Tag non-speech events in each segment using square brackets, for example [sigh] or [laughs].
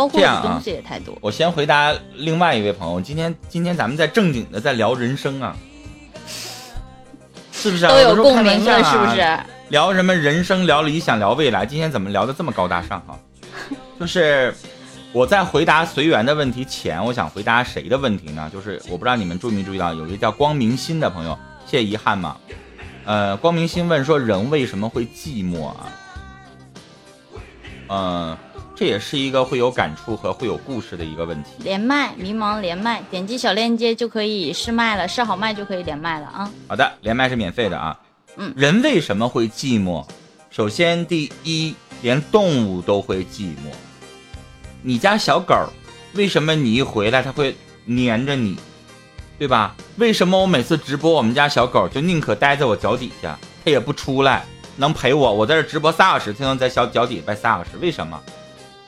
包括这样啊东西也太多。我先回答另外一位朋友，今天今天咱们在正经的在聊人生啊，是不是、啊？都有共鸣了，是不是？聊什么人生，聊理想，聊未来，今天怎么聊的这么高大上啊、就是我在回答随缘的问题前，我想回答谁的问题呢？就是我不知道你们注没注意到，有一个叫光明心的朋友，谢遗憾嘛。呃，光明心问说人为什么会寂寞啊？嗯、这也是一个会有感触和会有故事的一个问题。连麦，迷茫连麦，点击小链接就可以试麦了，试好麦就可以连麦了啊。好的，连麦是免费的啊。嗯人为什么会寂寞？首先，第一，连动物都会寂寞。你家小狗儿，为什么你一回来它会黏着你，对吧？为什么我每次直播，我们家小狗就宁可待在我脚底下，它也不出来，能陪我？我在这直播仨小时，它能在小脚底下待仨小时，为什么？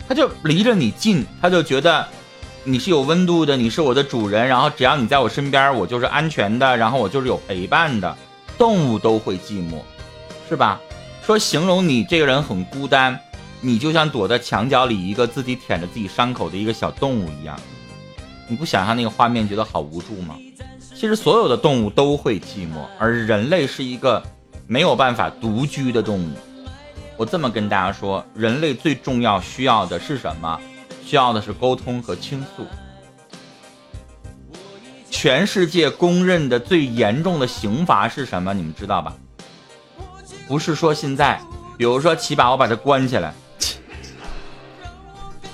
它就离着你近，它就觉得你是有温度的，你是我的主人，然后只要你在我身边，我就是安全的，然后我就是有陪伴的。动物都会寂寞，是吧？说形容你这个人很孤单，你就像躲在墙角里一个自己舔着自己伤口的一个小动物一样。你不想象那个画面，觉得好无助吗？其实所有的动物都会寂寞，而人类是一个没有办法独居的动物。我这么跟大家说，人类最重要需要的是什么？需要的是沟通和倾诉。全世界公认的最严重的刑罚是什么？你们知道吧？不是说现在，比如说奇宝，我把他关起来。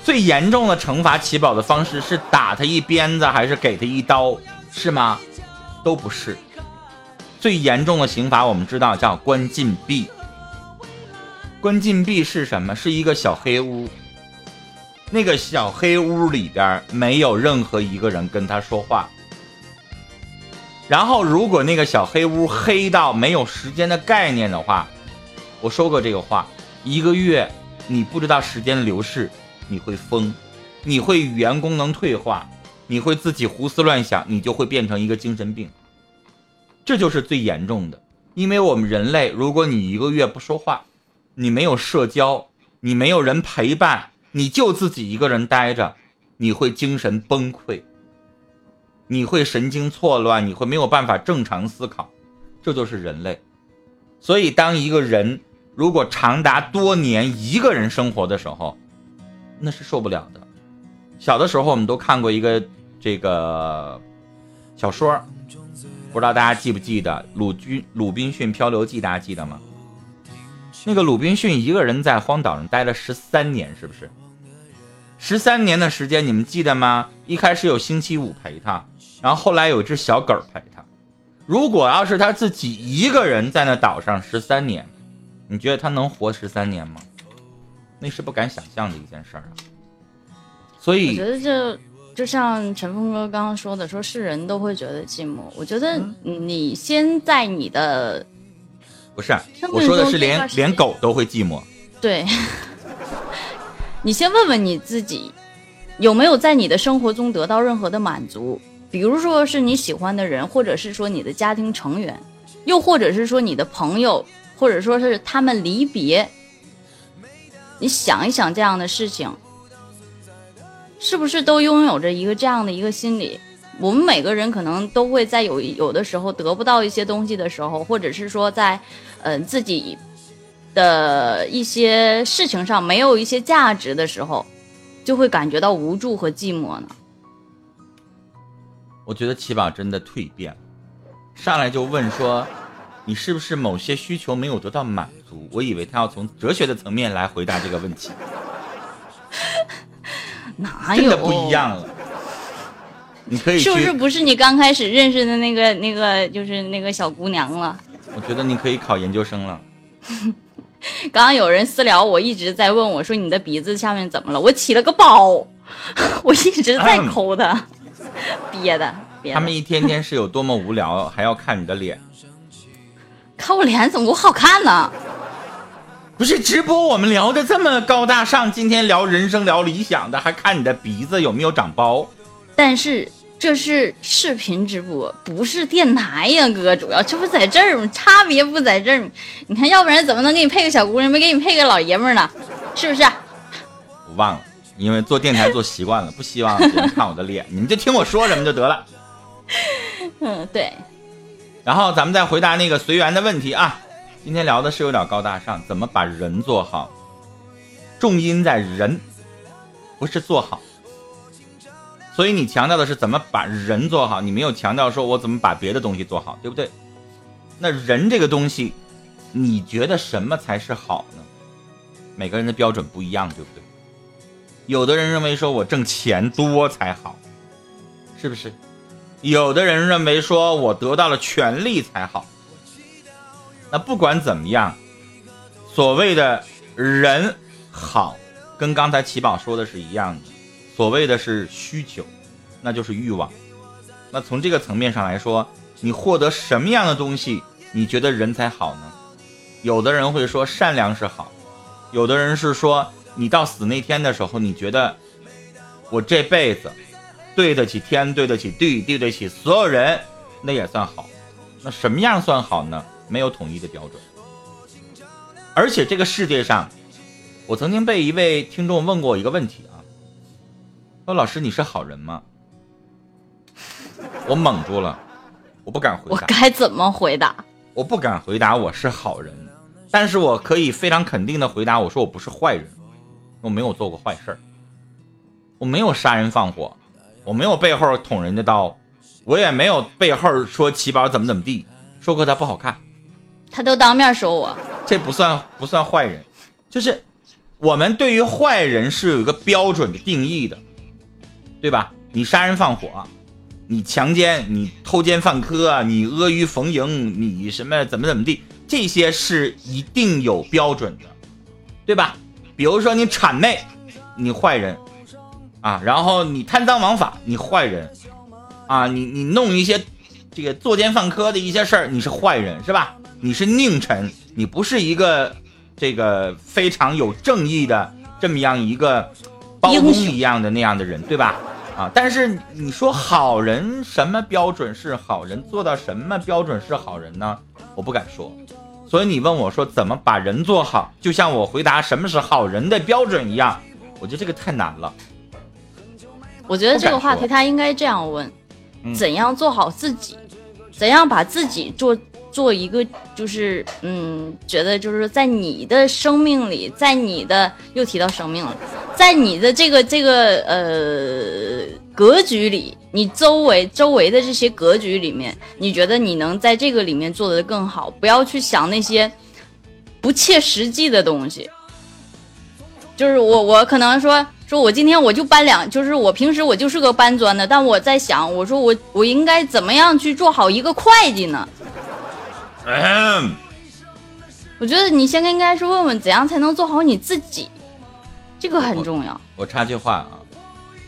最严重的惩罚奇宝的方式是打他一鞭子，还是给他一刀？是吗？都不是。最严重的刑罚我们知道叫关禁闭。关禁闭是什么？是一个小黑屋。那个小黑屋里边没有任何一个人跟他说话。然后，如果那个小黑屋黑到没有时间的概念的话，我说过这个话，一个月你不知道时间流逝，你会疯，你会语言功能退化，你会自己胡思乱想，你就会变成一个精神病。这就是最严重的，因为我们人类，如果你一个月不说话，你没有社交，你没有人陪伴，你就自己一个人待着，你会精神崩溃。你会神经错乱，你会没有办法正常思考，这就是人类。所以，当一个人如果长达多年一个人生活的时候，那是受不了的。小的时候，我们都看过一个这个小说，不知道大家记不记得《鲁军鲁滨逊漂流记》？大家记得吗？那个鲁滨逊一个人在荒岛上待了十三年，是不是？十三年的时间，你们记得吗？一开始有星期五陪他，然后后来有只小狗陪他。如果要是他自己一个人在那岛上十三年，你觉得他能活十三年吗？那是不敢想象的一件事儿啊。所以我觉，得这就像陈峰哥刚刚说的，说是人都会觉得寂寞。我觉得嗯你先在你的不是我说的是连连狗都会寂寞。对，[laughs] 你先问问你自己，有没有在你的生活中得到任何的满足？比如说是你喜欢的人，或者是说你的家庭成员，又或者是说你的朋友，或者说是他们离别。你想一想这样的事情，是不是都拥有着一个这样的一个心理？我们每个人可能都会在有有的时候得不到一些东西的时候，或者是说在，呃自己的一些事情上没有一些价值的时候，就会感觉到无助和寂寞呢。我觉得奇宝真的蜕变了，上来就问说，你是不是某些需求没有得到满足？我以为他要从哲学的层面来回答这个问题，[laughs] 哪有？真的不一样了。你可以，是不是不是你刚开始认识的那个那个就是那个小姑娘了？我觉得你可以考研究生了。[laughs] 刚刚有人私聊我，一直在问我说你的鼻子下面怎么了？我起了个包，[laughs] 我一直在抠它，憋的憋的。他们一天天是有多么无聊，还要看你的脸。看我脸怎么不好看呢？不是直播，我们聊的这么高大上，今天聊人生聊理想的，还看你的鼻子有没有长包。但是这是视频直播，不是电台呀，哥，主要这不在这儿吗？差别不在这儿吗？你看，要不然怎么能给你配个小姑娘，没给你配个老爷们儿呢？是不是？我忘了，因为做电台做习惯了，不希望别人看我的脸，你们就听我说什么就得了。[laughs] 嗯，对。然后咱们再回答那个随缘的问题啊。今天聊的是有点高大上，怎么把人做好？重音在人，不是做好。所以你强调的是怎么把人做好，你没有强调说我怎么把别的东西做好，对不对？那人这个东西，你觉得什么才是好呢？每个人的标准不一样，对不对？有的人认为说我挣钱多才好，是不是？有的人认为说我得到了权利才好。那不管怎么样，所谓的人好，跟刚才奇宝说的是一样的。所谓的是需求，那就是欲望。那从这个层面上来说，你获得什么样的东西，你觉得人才好呢？有的人会说善良是好，有的人是说你到死那天的时候，你觉得我这辈子对得起天，对得起地，对得起所有人，那也算好。那什么样算好呢？没有统一的标准，而且这个世界上，我曾经被一位听众问过一个问题啊，说老师你是好人吗？我懵住了，我不敢回答。我该怎么回答？我不敢回答我是好人，但是我可以非常肯定的回答，我说我不是坏人，我没有做过坏事儿，我没有杀人放火，我没有背后捅人的刀，我也没有背后说奇宝怎么怎么地，说过他不好看。他都当面说我，这不算不算坏人，就是我们对于坏人是有一个标准的定义的，对吧？你杀人放火，你强奸，你偷奸犯科，你阿谀逢迎，你什么怎么怎么地，这些是一定有标准的，对吧？比如说你谄媚，你坏人啊，然后你贪赃枉法，你坏人啊，你你弄一些这个作奸犯科的一些事儿，你是坏人，是吧？你是佞臣，你不是一个这个非常有正义的这么样一个包公一样的那样的人，对吧？啊，但是你说好人什么标准是好人？做到什么标准是好人呢？我不敢说。所以你问我说怎么把人做好，就像我回答什么是好人的标准一样，我觉得这个太难了。我觉得这个话题他应该这样问：怎样做好自己？怎样把自己做？做一个就是嗯，觉得就是在你的生命里，在你的又提到生命了，在你的这个这个呃格局里，你周围周围的这些格局里面，你觉得你能在这个里面做得更好？不要去想那些不切实际的东西。就是我我可能说说我今天我就搬两，就是我平时我就是个搬砖的，但我在想，我说我我应该怎么样去做好一个会计呢？嗯，我觉得你先应该是问问怎样才能做好你自己，这个很重要。我插句话啊，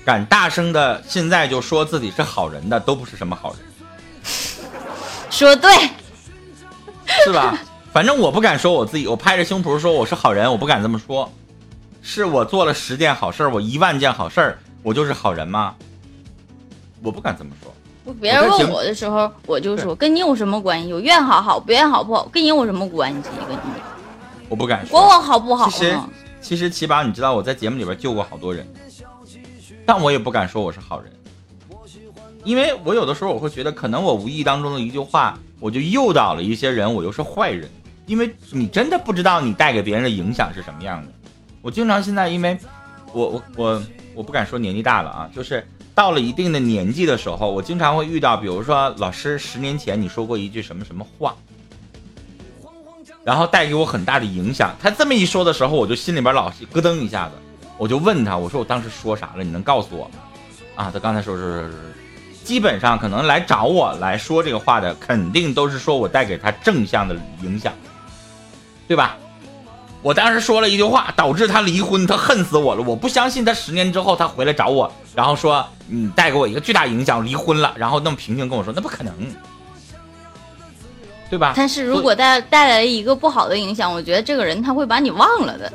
敢大声的现在就说自己是好人的都不是什么好人。[laughs] 说对，是吧？反正我不敢说我自己，我拍着胸脯说我是好人，我不敢这么说。是我做了十件好事我一万件好事我就是好人吗？我不敢这么说。别人问我的时候，我就说跟你有什么关系？我愿好好，不愿好不好，跟你有什么关系？跟你，我不敢说。管我好不好？其实，其实奇宝，你知道我在节目里边救过好多人，但我也不敢说我是好人，因为我有的时候我会觉得，可能我无意当中的一句话，我就诱导了一些人，我又是坏人。因为你真的不知道你带给别人的影响是什么样的。我经常现在，因为我我我我不敢说年纪大了啊，就是。到了一定的年纪的时候，我经常会遇到，比如说老师十年前你说过一句什么什么话，然后带给我很大的影响。他这么一说的时候，我就心里边老是咯噔一下子，我就问他，我说我当时说啥了？你能告诉我吗？啊，他刚才说是，基本上可能来找我来说这个话的，肯定都是说我带给他正向的影响，对吧？我当时说了一句话，导致他离婚，他恨死我了。我不相信他十年之后他回来找我，然后说你带给我一个巨大影响，离婚了，然后那么平静跟我说，那不可能，对吧？但是如果带带来一个不好的影响，我觉得这个人他会把你忘了的。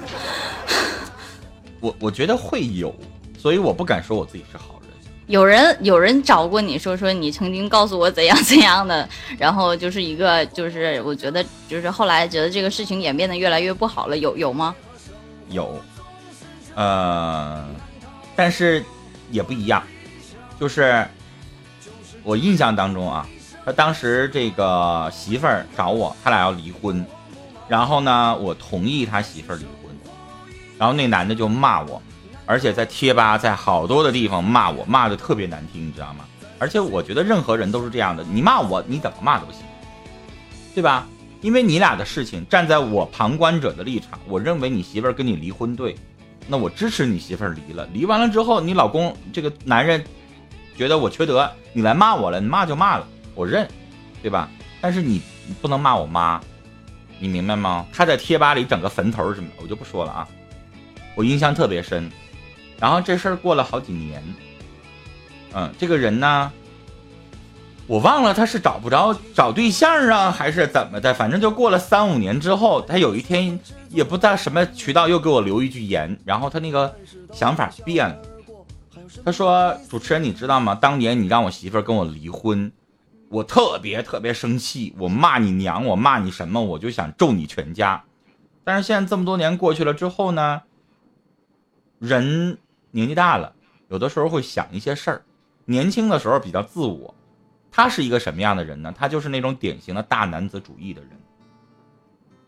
我我觉得会有，所以我不敢说我自己是好。有人有人找过你说说你曾经告诉我怎样怎样的，然后就是一个就是我觉得就是后来觉得这个事情演变得越来越不好了，有有吗？有，呃，但是也不一样，就是我印象当中啊，他当时这个媳妇儿找我，他俩要离婚，然后呢，我同意他媳妇儿离婚，然后那男的就骂我，而且在贴吧在好多的地方骂我，骂的特别难听，你知道吗？而且我觉得任何人都是这样的，你骂我你怎么骂都行，对吧？因为你俩的事情，站在我旁观者的立场，我认为你媳妇儿跟你离婚对。那我支持你媳妇儿离了，离完了之后，你老公这个男人觉得我缺德，你来骂我了，你骂就骂了，我认，对吧？但是你不能骂我妈，你明白吗？他在贴吧里整个坟头什么，我就不说了啊。我印象特别深，然后这事儿过了好几年，嗯，这个人呢。我忘了他是找不着找对象啊，还是怎么的？反正就过了三五年之后，他有一天也不知道什么渠道又给我留一句言，然后他那个想法变了。他说：“主持人，你知道吗？当年你让我媳妇跟我离婚，我特别特别生气，我骂你娘，我骂你什么，我就想咒你全家。但是现在这么多年过去了之后呢，人年纪大了，有的时候会想一些事儿，年轻的时候比较自我。”他是一个什么样的人呢？他就是那种典型的大男子主义的人。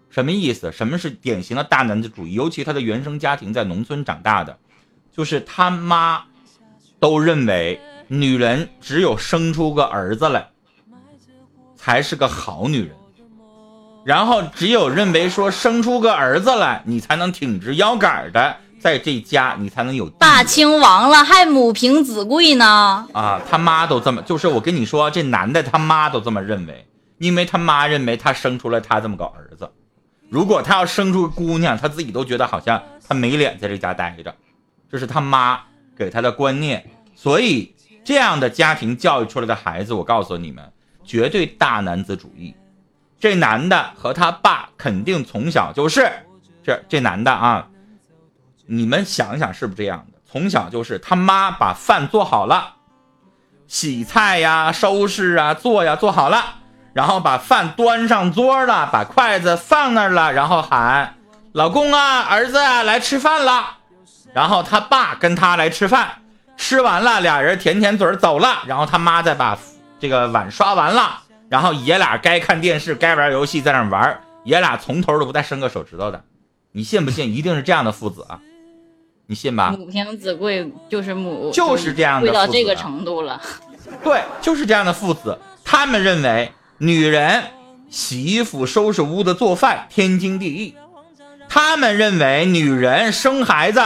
什么意思？什么是典型的大男子主义？尤其他的原生家庭在农村长大的，就是他妈都认为女人只有生出个儿子来才是个好女人，然后只有认为说生出个儿子来你才能挺直腰杆的。在这家你才能有大清亡了还母凭子贵呢啊！他妈都这么，就是我跟你说，这男的他妈都这么认为，因为他妈认为他生出了他这么个儿子，如果他要生出个姑娘，他自己都觉得好像他没脸在这家待着，这是他妈给他的观念。所以这样的家庭教育出来的孩子，我告诉你们，绝对大男子主义。这男的和他爸肯定从小就是这这男的啊。你们想想，是不是这样的？从小就是他妈把饭做好了，洗菜呀、收拾啊、做呀做好了，然后把饭端上桌了，把筷子放那儿了，然后喊老公啊、儿子啊来吃饭了。然后他爸跟他来吃饭，吃完了，俩人舔舔嘴走了。然后他妈再把这个碗刷完了，然后爷俩该看电视、该玩游戏在那玩，爷俩从头都不带伸个手指头的。你信不信？一定是这样的父子啊！你信吧？母凭子贵就是母，就是这样的，贵到这个程度了。[laughs] 对，就是这样的父子。他们认为女人洗衣服、收拾屋子、做饭天经地义。他们认为女人生孩子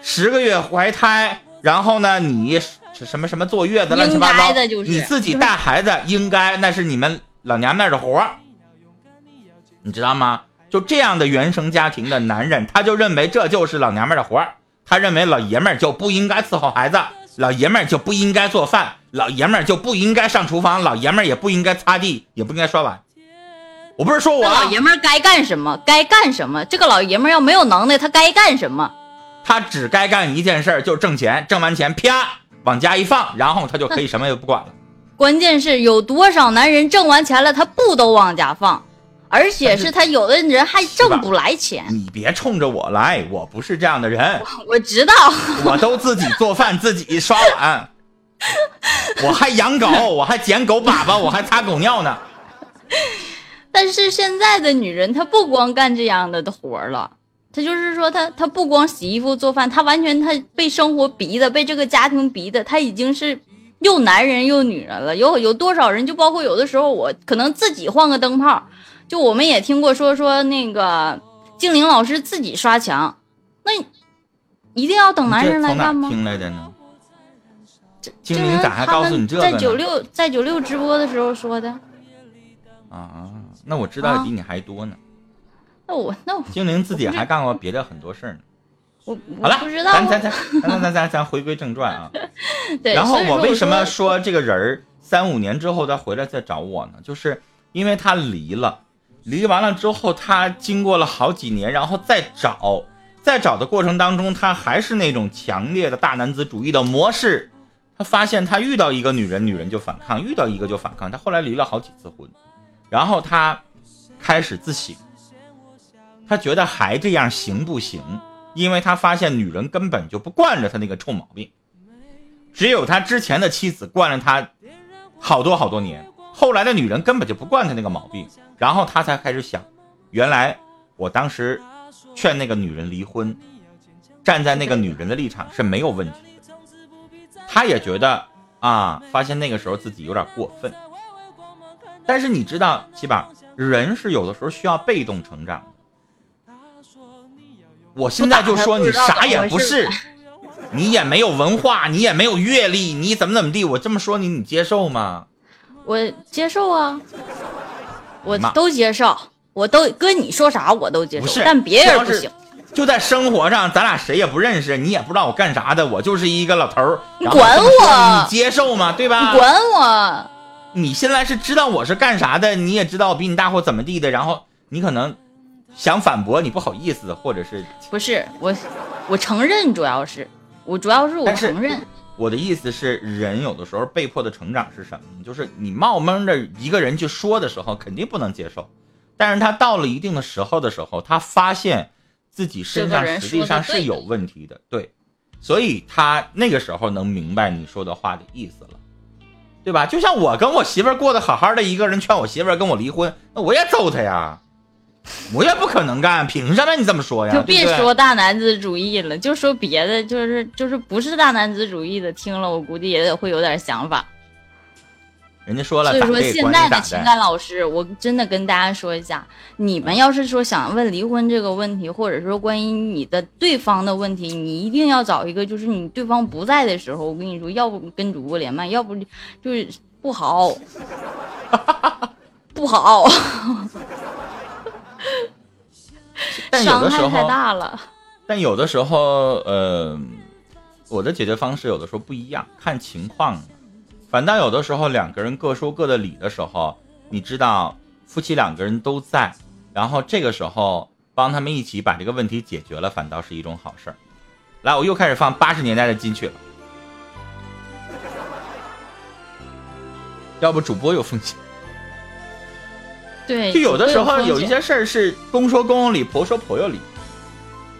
十个月怀胎，然后呢，你什么什么坐月子乱七八糟，你自己带孩子应该那是你们老娘们的活儿，你知道吗？就这样的原生家庭的男人，他就认为这就是老娘们的活儿。他认为老爷们儿就不应该伺候孩子，老爷们儿就不应该做饭，老爷们儿就不应该上厨房，老爷们儿也不应该擦地，也不应该刷碗。我不是说我老爷们儿该干什么该干什么，这个老爷们儿要没有能耐，他该干什么？他只该干一件事，就是挣钱，挣完钱啪往家一放，然后他就可以 [laughs] 什么也不管了。关键是有多少男人挣完钱了，他不都往家放？而且是他有的人还挣不来钱，你别冲着我来，我不是这样的人。[laughs] 我知道，我都自己做饭，自己刷碗，我还养狗，我还捡狗粑粑，我还擦狗尿呢。[laughs] 但是现在的女人，她不光干这样的的活了，她就是说，她她不光洗衣服做饭，她完全她被生活逼的，被这个家庭逼的，她已经是又男人又女人了。有有多少人，就包括有的时候，我可能自己换个灯泡。就我们也听过说说那个精灵老师自己刷墙，那一定要等男人来干吗？听来的呢？精灵咋还告诉你这个在九六在九六直播的时候说的。啊，那我知道的比你还多呢。那我那我 [laughs] 精灵自己还干过别的很多事儿呢。我好了，不知道。咱咱咱咱咱咱咱回归正传啊。[laughs] 对。然后我为什么说这个人儿三五年之后他回来再找我呢？就是因为他离了。离完了之后，他经过了好几年，然后再找，在找的过程当中，他还是那种强烈的大男子主义的模式。他发现他遇到一个女人，女人就反抗；遇到一个就反抗。他后来离了好几次婚，然后他开始自省，他觉得还这样行不行？因为他发现女人根本就不惯着他那个臭毛病，只有他之前的妻子惯了他好多好多年，后来的女人根本就不惯他那个毛病，然后他才开始想，原来我当时劝那个女人离婚，站在那个女人的立场是没有问题的，他也觉得啊，发现那个时候自己有点过分，但是你知道，七宝，人是有的时候需要被动成长的。我现在就说你啥也不是，你也没有文化，你也没有阅历，你怎么怎么地？我这么说你，你接受吗？我接受啊，我都接受，我都哥你说啥我都接受，但别人不行。就在生活上，咱俩谁也不认识，你也不知道我干啥的，我就是一个老头儿。你管我？你接受吗？对吧？你管我？你现在是知道我是干啥的，你也知道我比你大或怎么地的，然后你可能。想反驳你不好意思，或者是不是我，我承认，主要是我主要是我承认。我的意思是，人有的时候被迫的成长是什么呢？就是你冒蒙着一个人去说的时候，肯定不能接受。但是他到了一定的时候的时候，他发现自己身上实际上是有问题的，对，所以他那个时候能明白你说的话的意思了，对吧？就像我跟我媳妇过得好好的，一个人劝我媳妇跟我离婚，那我也揍他呀。我也不可能干，凭什么你这么说呀？就别说大男子主义了，就说别的，就是就是不是大男子主义的，听了我估计也得会有点想法。人家说了，所以说现在的情感老师，我真的跟大家说一下，你们要是说想问离婚这个问题，或者说关于你的对方的问题，你一定要找一个就是你对方不在的时候，我跟你说，要不跟主播连麦，要不就是不好，不好。[laughs] 但有的时候太大了。[laughs] 但有的时候，呃，我的解决方式有的时候不一样，看情况。反倒有的时候两个人各说各的理的时候，你知道，夫妻两个人都在，然后这个时候帮他们一起把这个问题解决了，反倒是一种好事儿。来，我又开始放八十年代的金曲了。[laughs] 要不主播有风险。对，就有的时候有一些事儿是公说公有理，婆说婆有理。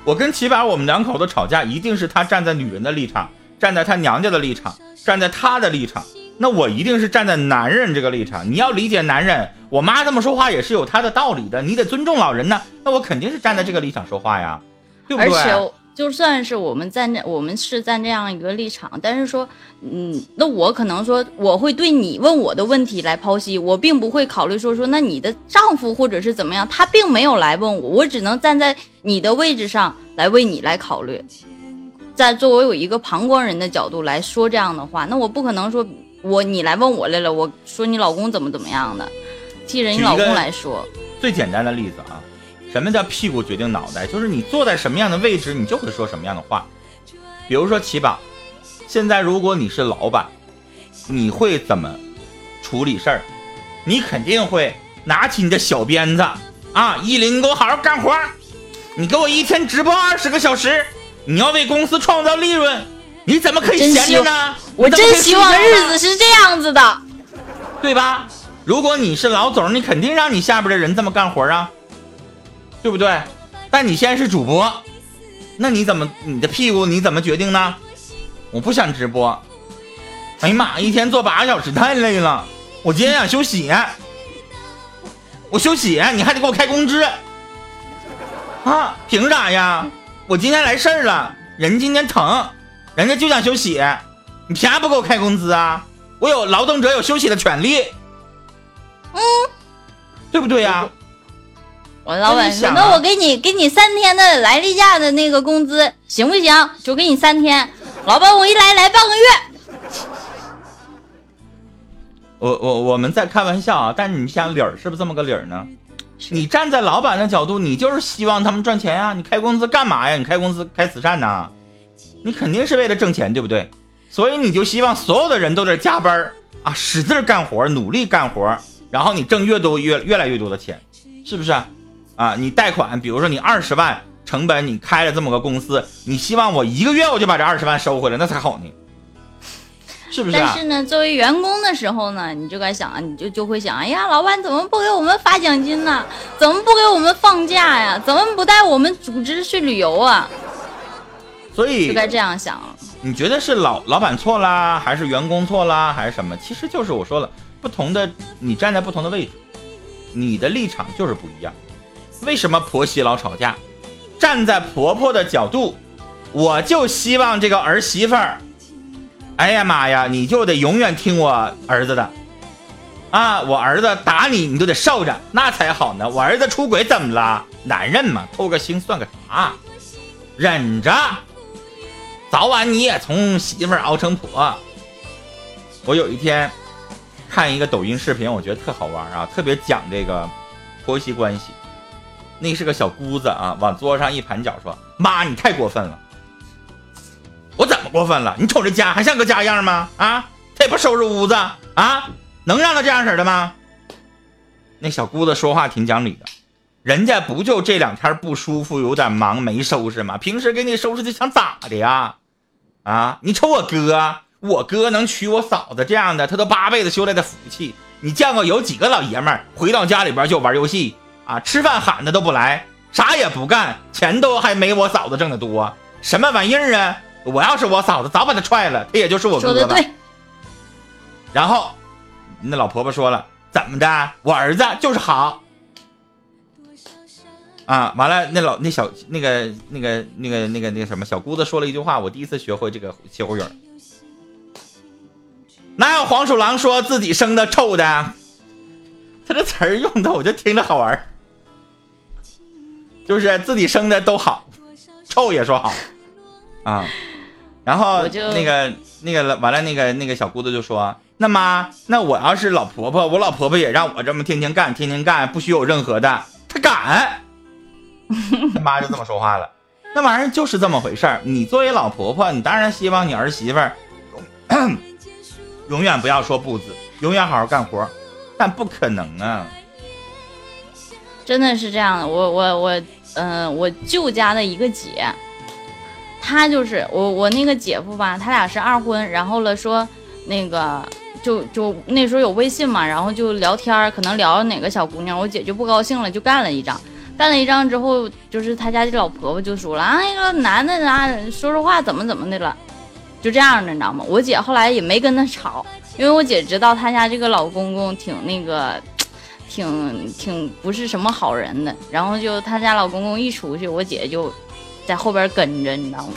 我跟齐宝，我们两口子吵架，一定是他站在女人的立场，站在他娘家的立场，站在他的立场。那我一定是站在男人这个立场。你要理解男人，我妈这么说话也是有她的道理的，你得尊重老人呢。那我肯定是站在这个立场说话呀，对不对？而且。就算是我们在那，我们是在这样一个立场，但是说，嗯，那我可能说，我会对你问我的问题来剖析，我并不会考虑说说，那你的丈夫或者是怎么样，他并没有来问我，我只能站在你的位置上来为你来考虑，在作为有一个旁观人的角度来说这样的话，那我不可能说我你来问我来了，我说你老公怎么怎么样的，替人你老公来说，最简单的例子啊。什么叫屁股决定脑袋？就是你坐在什么样的位置，你就会说什么样的话。比如说齐宝，现在如果你是老板，你会怎么处理事儿？你肯定会拿起你的小鞭子啊！依林，你给我好好干活，你给我一天直播二十个小时，你要为公司创造利润，你怎么可以闲着呢？我真希望日子是这样子的，对吧？如果你是老总，你肯定让你下边的人这么干活啊。对不对？但你现在是主播，那你怎么你的屁股你怎么决定呢？我不想直播。哎呀妈，一天做八个小时太累了，我今天想休息。我休息，你还得给我开工资啊？凭啥呀？我今天来事儿了，人今天疼，人家就想休息，你凭啥不给我开工资啊？我有劳动者有休息的权利，嗯，对不对呀？我老板说：“那我给你给你三天的来例假的那个工资行不行？就给你三天。”老板，我一来来半个月。我我我们在开玩笑啊，但是你想理儿是不是这么个理儿呢？你站在老板的角度，你就是希望他们赚钱呀。你开工资干嘛呀？你开工资开慈善呢？你肯定是为了挣钱，对不对？所以你就希望所有的人都在加班啊，使劲干活，努力干活，然后你挣越多越越来越多的钱，是不是？啊，你贷款，比如说你二十万成本，你开了这么个公司，你希望我一个月我就把这二十万收回来，那才好呢，是不是？但是呢，作为员工的时候呢，你就该想啊，你就就会想，哎呀，老板怎么不给我们发奖金呢？怎么不给我们放假呀？怎么不带我们组织去旅游啊？所以就该这样想。你觉得是老老板错啦，还是员工错啦，还是什么？其实就是我说了，不同的你站在不同的位置，你的立场就是不一样。为什么婆媳老吵架？站在婆婆的角度，我就希望这个儿媳妇儿，哎呀妈呀，你就得永远听我儿子的。啊！我儿子打你，你都得受着，那才好呢。我儿子出轨怎么了？男人嘛，偷个腥算个啥？忍着，早晚你也从媳妇儿熬成婆。我有一天看一个抖音视频，我觉得特好玩啊，特别讲这个婆媳关系。那是个小姑子啊，往桌上一盘脚，说：“妈，你太过分了！我怎么过分了？你瞅这家还像个家样吗？啊，他也不收拾屋子啊。”能让他这样式的吗？那小姑子说话挺讲理的，人家不就这两天不舒服，有点忙没收拾吗？平时给你收拾的想咋的呀？啊，你瞅我哥，我哥能娶我嫂子这样的，他都八辈子修来的福气。你见过有几个老爷们儿回到家里边就玩游戏啊？吃饭喊的都不来，啥也不干，钱都还没我嫂子挣的多，什么玩意儿啊？我要是我嫂子，早把他踹了，他也就是我哥吧。然后。那老婆婆说了，怎么的？我儿子就是好啊！完了，那老那小那个那个那个那个那个什么小姑子说了一句话，我第一次学会这个歇后语。哪有黄鼠狼说自己生的臭的？他这词儿用的，我就听着好玩就是自己生的都好，臭也说好啊。然后那个那个完了，那个那个小姑子就说。那妈，那我要是老婆婆，我老婆婆也让我这么天天干，天天干，不许有任何的。她敢，[laughs] 他妈就这么说话了。那玩意儿就是这么回事儿。你作为老婆婆，你当然希望你儿媳妇儿 [coughs] 永远不要说不字，永远好好干活。但不可能啊！真的是这样的。我我我，嗯，我舅家的一个姐，她就是我我那个姐夫吧，他俩是二婚，然后了说那个。就就那时候有微信嘛，然后就聊天可能聊哪个小姑娘，我姐就不高兴了，就干了一张，干了一张之后，就是他家这老婆婆就说了啊，那个男的啊，说说话怎么怎么的了，就这样的，你知道吗？我姐后来也没跟他吵，因为我姐知道他家这个老公公挺那个，挺挺不是什么好人的，然后就他家老公公一出去，我姐就在后边跟着，你知道吗？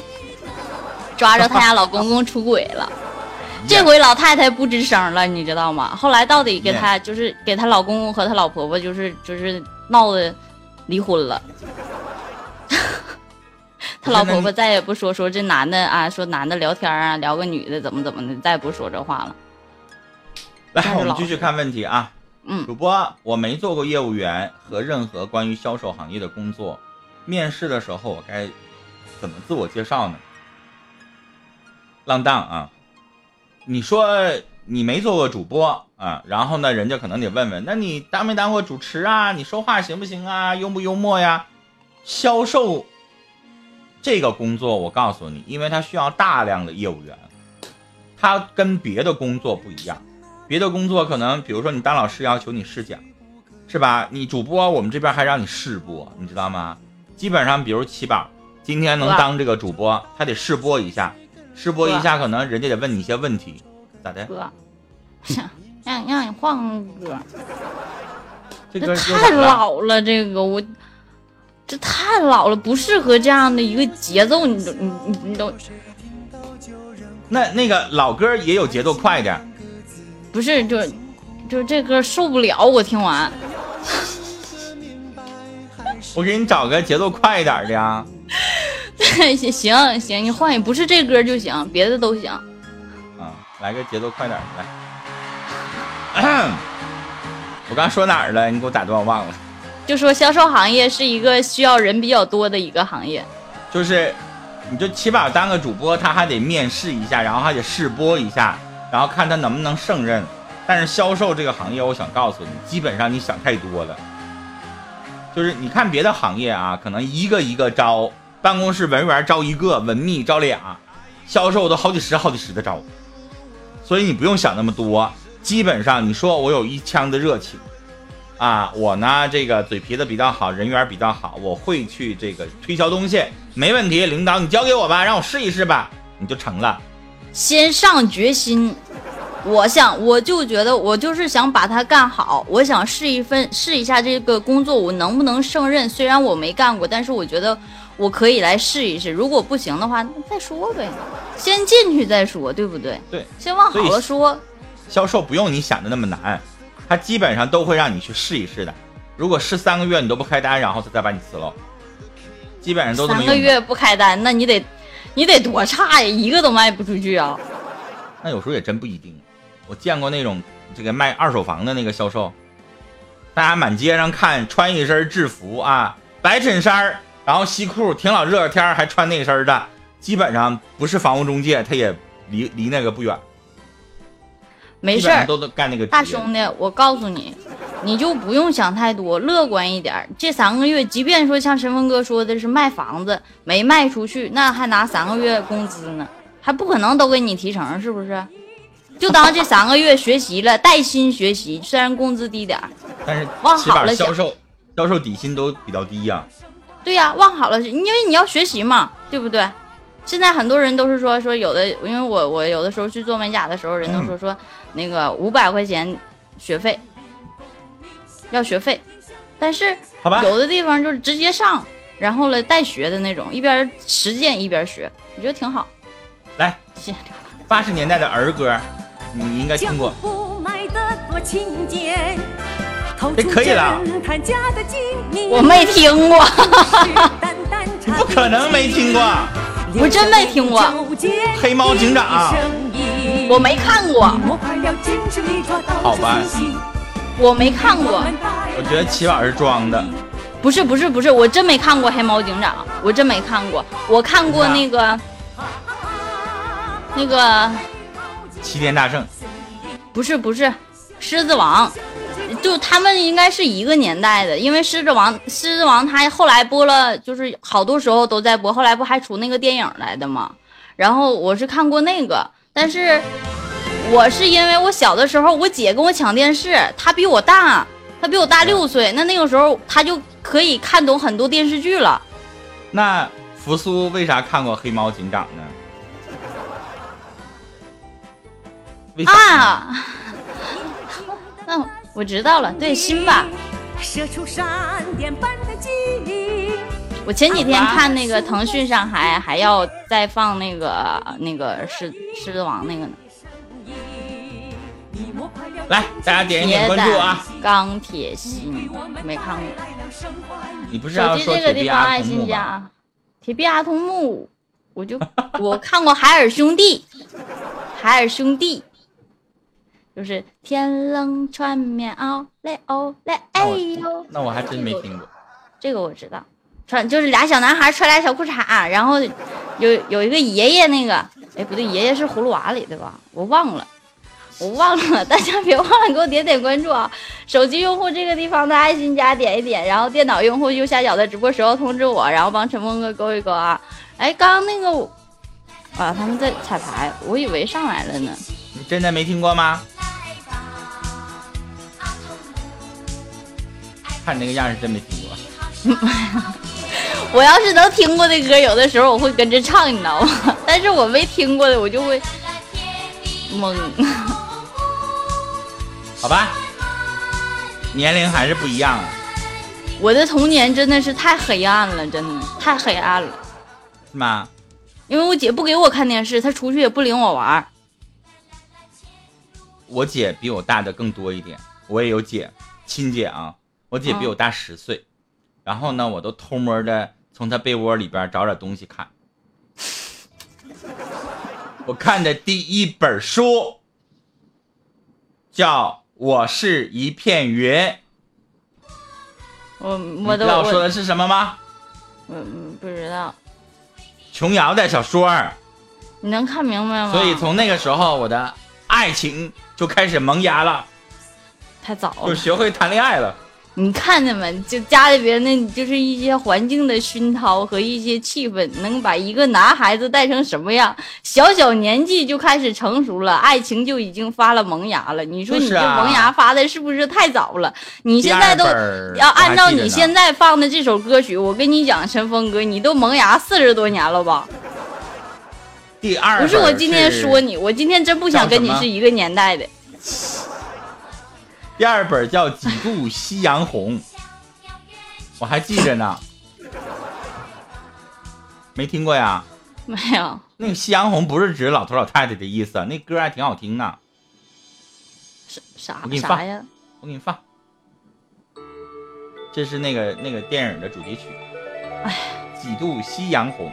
抓着他家老公公出轨了。[laughs] 这回老太太不吱声了，你知道吗？后来到底给她就是给她老公公和她老婆婆就是就是闹的离婚了。[laughs] 他老婆婆再也不说说这男的啊，说男的聊天啊，聊个女的怎么怎么的，再也不说这话了。来，我们继续看问题啊。主播，我没做过业务员和任何关于销售行业的工作，面试的时候我该怎么自我介绍呢？浪荡啊。你说你没做过主播啊，然后呢，人家可能得问问，那你当没当过主持啊？你说话行不行啊？幽不幽默呀？销售这个工作，我告诉你，因为它需要大量的业务员，它跟别的工作不一样。别的工作可能，比如说你当老师要求你试讲，是吧？你主播我们这边还让你试播，你知道吗？基本上，比如七宝今天能当这个主播，他得试播一下。试播一下，可能人家得问你一些问题，咋的？哥，[laughs] 让让你换个歌。这歌太老了，这个我这太老了，不适合这样的一个节奏，你都你你你都。那那个老歌也有节奏快点。不是，就就这歌受不了，我听完。[laughs] 我给你找个节奏快一点的呀。[laughs] 行行行，你换也不是这歌就行，别的都行。啊，来个节奏快点的来。[coughs] 我刚说哪儿了？你给我打断，我忘了。就说销售行业是一个需要人比较多的一个行业。就是，你就起码当个主播，他还得面试一下，然后还得试播一下，然后看他能不能胜任。但是销售这个行业，我想告诉你，基本上你想太多了。就是你看别的行业啊，可能一个一个招。办公室文员招一个，文秘招俩，销售都好几十、好几十的招，所以你不用想那么多。基本上你说我有一腔的热情，啊，我呢这个嘴皮子比较好，人缘比较好，我会去这个推销东西，没问题，领导你交给我吧，让我试一试吧，你就成了。先上决心。我想，我就觉得我就是想把它干好。我想试一份，试一下这个工作我能不能胜任。虽然我没干过，但是我觉得我可以来试一试。如果不行的话，那再说呗，先进去再说，对不对？对，先往好了说。销售不用你想的那么难，他基本上都会让你去试一试的。如果试三个月你都不开单，然后他再把你辞了，基本上都三个月不开单，那你得你得多差呀，一个都卖不出去啊。那有时候也真不一定。我见过那种这个卖二手房的那个销售，大家满街上看，穿一身制服啊，白衬衫然后西裤，挺老热天还穿那身的，基本上不是房屋中介，他也离离那个不远。没事，都干那个。大兄弟，我告诉你，你就不用想太多，乐观一点。这三个月，即便说像神风哥说的是卖房子没卖出去，那还拿三个月工资呢，还不可能都给你提成，是不是？就当这三个月学习了，带薪学习，虽然工资低点儿，但是往好了销售销售底薪都比较低呀。对呀，往好了，因为你要学习嘛，对不对？现在很多人都是说说有的，因为我我有的时候去做美甲的时候，人都说说那个五百块钱学费要学费，但是有的地方就是直接上，然后呢带学的那种，一边实践一边学，我觉得挺好。来，谢谢。八十年代的儿歌。你应该听过。哎，可以了。我没听过。不可能没听过。我真没听过。黑猫警长。我没看过。好吧。我没看过。我觉得齐宝是装的。不是不是不是，我真没看过黑猫警长，我真没看过。我看过那个那个。齐天大圣，不是不是，狮子王，就他们应该是一个年代的，因为狮子王狮子王他后来播了，就是好多时候都在播，后来不还出那个电影来的吗？然后我是看过那个，但是我是因为我小的时候我姐跟我抢电视，她比我大，她比我大六岁，那那个时候她就可以看懂很多电视剧了。那扶苏为啥看过黑猫警长呢？啊，那 [laughs] 我知道了，对，辛巴。我前几天看那个腾讯上还还要再放那个那个狮狮子王那个呢。来，大家点一点关注啊！钢铁心没看过。你不是要说铁臂阿童木吗？铁臂阿童木，我就我看过海尔兄弟，海尔兄弟。就是天冷穿棉袄嘞哦嘞哎呦，那我还真没听过。这个我知道，穿就是俩小男孩穿俩小裤衩，然后有有一个爷爷那个，哎不对，爷爷是葫芦娃里的吧？我忘了，我忘了，大家别忘了给我点点关注啊！手机用户这个地方的爱心加点一点，然后电脑用户右下角的直播时候通知我，然后帮陈峰哥勾一勾啊！哎，刚刚那个啊，他们在彩排，我以为上来了呢。你真的没听过吗？看你那个样是真没听过。[laughs] 我要是能听过的歌，有的时候我会跟着唱，你知道吗？[laughs] 但是我没听过的，我就会懵。[laughs] 好吧，年龄还是不一样。我的童年真的是太黑暗了，真的太黑暗了。是吗？因为我姐不给我看电视，她出去也不领我玩。我姐比我大的更多一点，我也有姐，亲姐啊。我姐比我大十岁，然后呢，我都偷摸的从她被窝里边找点东西看。我看的第一本书叫《我是一片云》。我我都知道我说的是什么吗？嗯，不知道。琼瑶的小说。你能看明白吗？所以从那个时候，我的爱情就开始萌芽了。太早了。就学会谈恋爱了。你看见没？就家里边那，就是一些环境的熏陶和一些气氛，能把一个男孩子带成什么样？小小年纪就开始成熟了，爱情就已经发了萌芽了。你说你这萌芽发的是不是太早了？你现在都要按照你现在放的这首歌曲，我跟你讲，陈峰哥，你都萌芽四十多年了吧？第二不是我今天说你，我今天真不想跟你是一个年代的。第二本叫《几度夕阳红》，我还记着呢，没听过呀？没有。那个夕阳红不是指老头老太太的意思，那歌还挺好听呢。啥啥？呀！我给你放。这是那个那个电影的主题曲。哎，几度夕阳红。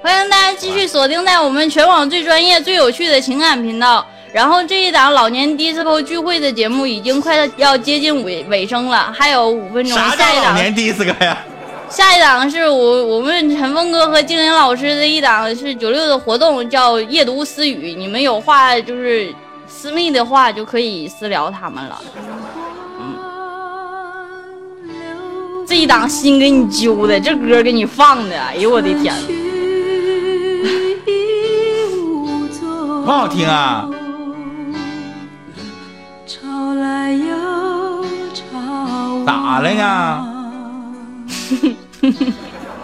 欢迎大家继续锁定在我们全网最专业、最有趣的情感频道。然后这一档老年 disco 聚会的节目已经快要接近尾尾声了，还有五分钟。下一档老年 disco 呀？下一档是我我们陈峰哥和精灵老师的一档是九六的活动，叫夜读私语。你们有话就是私密的话就可以私聊他们了。嗯，这一档心给你揪的，这歌给你放的，哎呦我的天，[laughs] 不好听啊。咋了呀？[laughs]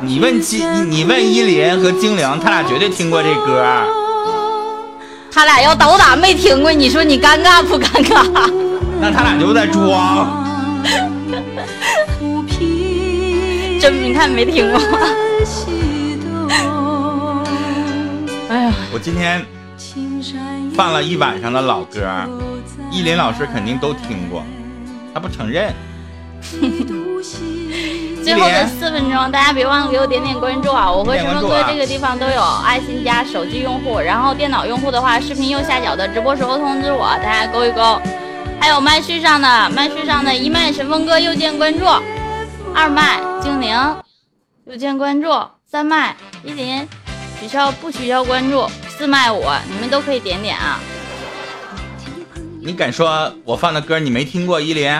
你问金，你问依林和精灵，他俩绝对听过这歌。他俩要倒打没听过，你说你尴尬不尴尬？那他俩就在装。[laughs] 真，你看没听过。[laughs] 哎呀，我今天放了一晚上的老歌，依林老师肯定都听过，他不承认。[laughs] 最后的四分钟，大家别忘了给我点点关注啊！我和陈峰哥这个地方都有爱心加手机用户，然后电脑用户的话，视频右下角的直播时候通知我，大家勾一勾。还有麦序上的麦序上的一麦神风哥右键关注，二麦精灵右键关注，三麦依林取消不取消关注，四麦我你们都可以点点啊！你敢说我放的歌你没听过依林？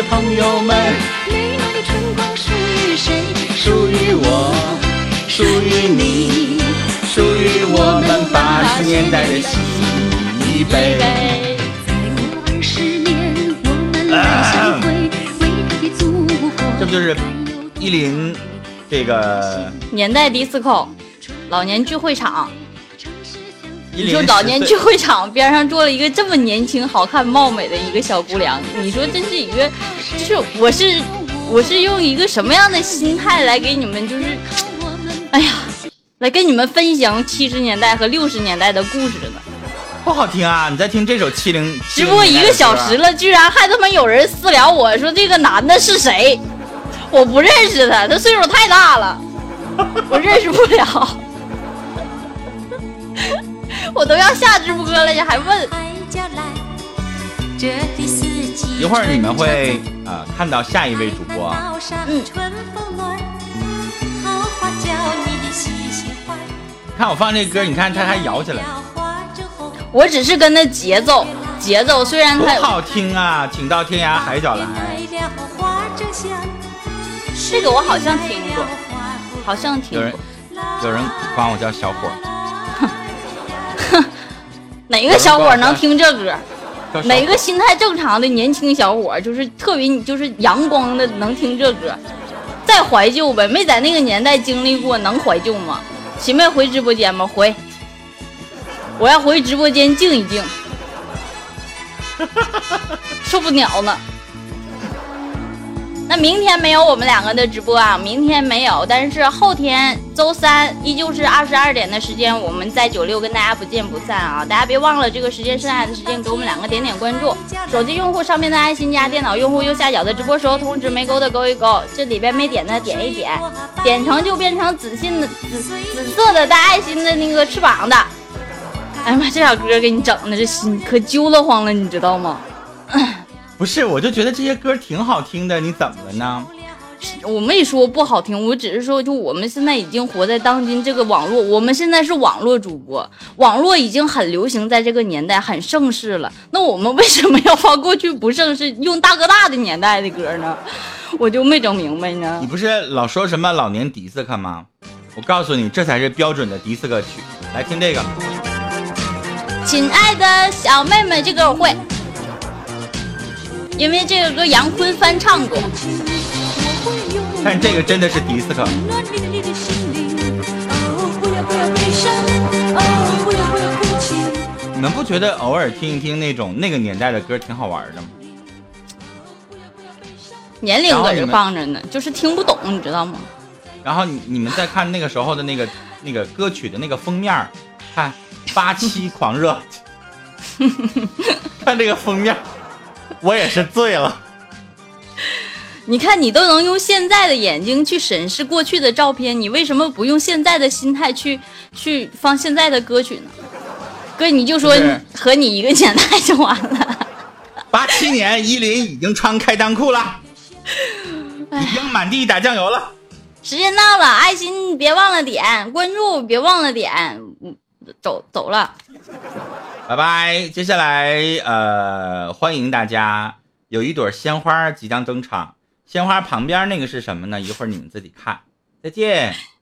朋友们，美满的春光属于谁？属于我，属于你，属于我们八十年代的新一辈。这不就是依林这个年代迪斯科老年聚会场？你说老年聚会场边上坐了一个这么年轻、好看、貌美的一个小姑娘，你说这是一个，就是我是我是用一个什么样的心态来给你们，就是，哎呀，来跟你们分享七十年代和六十年代的故事呢？不好听啊！你在听这首七零直播一个小时了，居然还他妈有人私聊我说这个男的是谁？我不认识他，他岁数太大了，我认识不了。我都要下直播了，你还问？一会儿你们会啊看到下一位主播。嗯。看我放这歌，你看他还摇起来。我只是跟着节奏，节奏虽然它好听啊，请到天涯海角来。这个我好像听过，好像听过。有人有人管我叫小伙。哪个小伙能听这歌？哪个心态正常的年轻小伙就是特别就是阳光的能听这歌？再怀旧呗，没在那个年代经历过，能怀旧吗？喜妹回直播间吗？回，我要回直播间静一静，[laughs] 受不了了。那明天没有我们两个的直播啊，明天没有，但是后天周三依旧是二十二点的时间，我们在九六跟大家不见不散啊！大家别忘了这个时间，剩下的时间给我们两个点点关注。手机用户上面的爱心加，电脑用户右下角的直播时候通知没勾的勾一勾，这里边没点的点一点，点成就变成紫信的紫紫色的带爱心的那个翅膀的。哎呀妈，这小歌给你整的这心可揪得慌了，你知道吗？不是，我就觉得这些歌挺好听的，你怎么了呢？我没说不好听，我只是说，就我们现在已经活在当今这个网络，我们现在是网络主播，网络已经很流行，在这个年代很盛世了。那我们为什么要放过去不盛世、用大哥大的年代的歌呢？[laughs] 我就没整明白呢。你不是老说什么老年迪斯科吗？我告诉你，这才是标准的迪斯科曲。来听这个，亲爱的小妹妹，这歌我会，因为这个歌杨坤翻唱过。但这个真的是迪斯科。你们不觉得偶尔听一听那种那个年代的歌挺好玩的吗？年龄搁这放着呢，就是听不懂，你知道吗？然后你你们再看那个时候的那个那个歌曲的那个封面，看八七狂热，[laughs] 看这个封面，我也是醉了。你看，你都能用现在的眼睛去审视过去的照片，你为什么不用现在的心态去去放现在的歌曲呢？哥，你就说和你一个年代就完了。八七年，依林已经穿开裆裤了，已经满地打酱油了。时间到了，爱心别忘了点，关注别忘了点，走走了，拜拜。接下来，呃，欢迎大家，有一朵鲜花即将登场。鲜花旁边那个是什么呢？一会儿你们自己看。再见。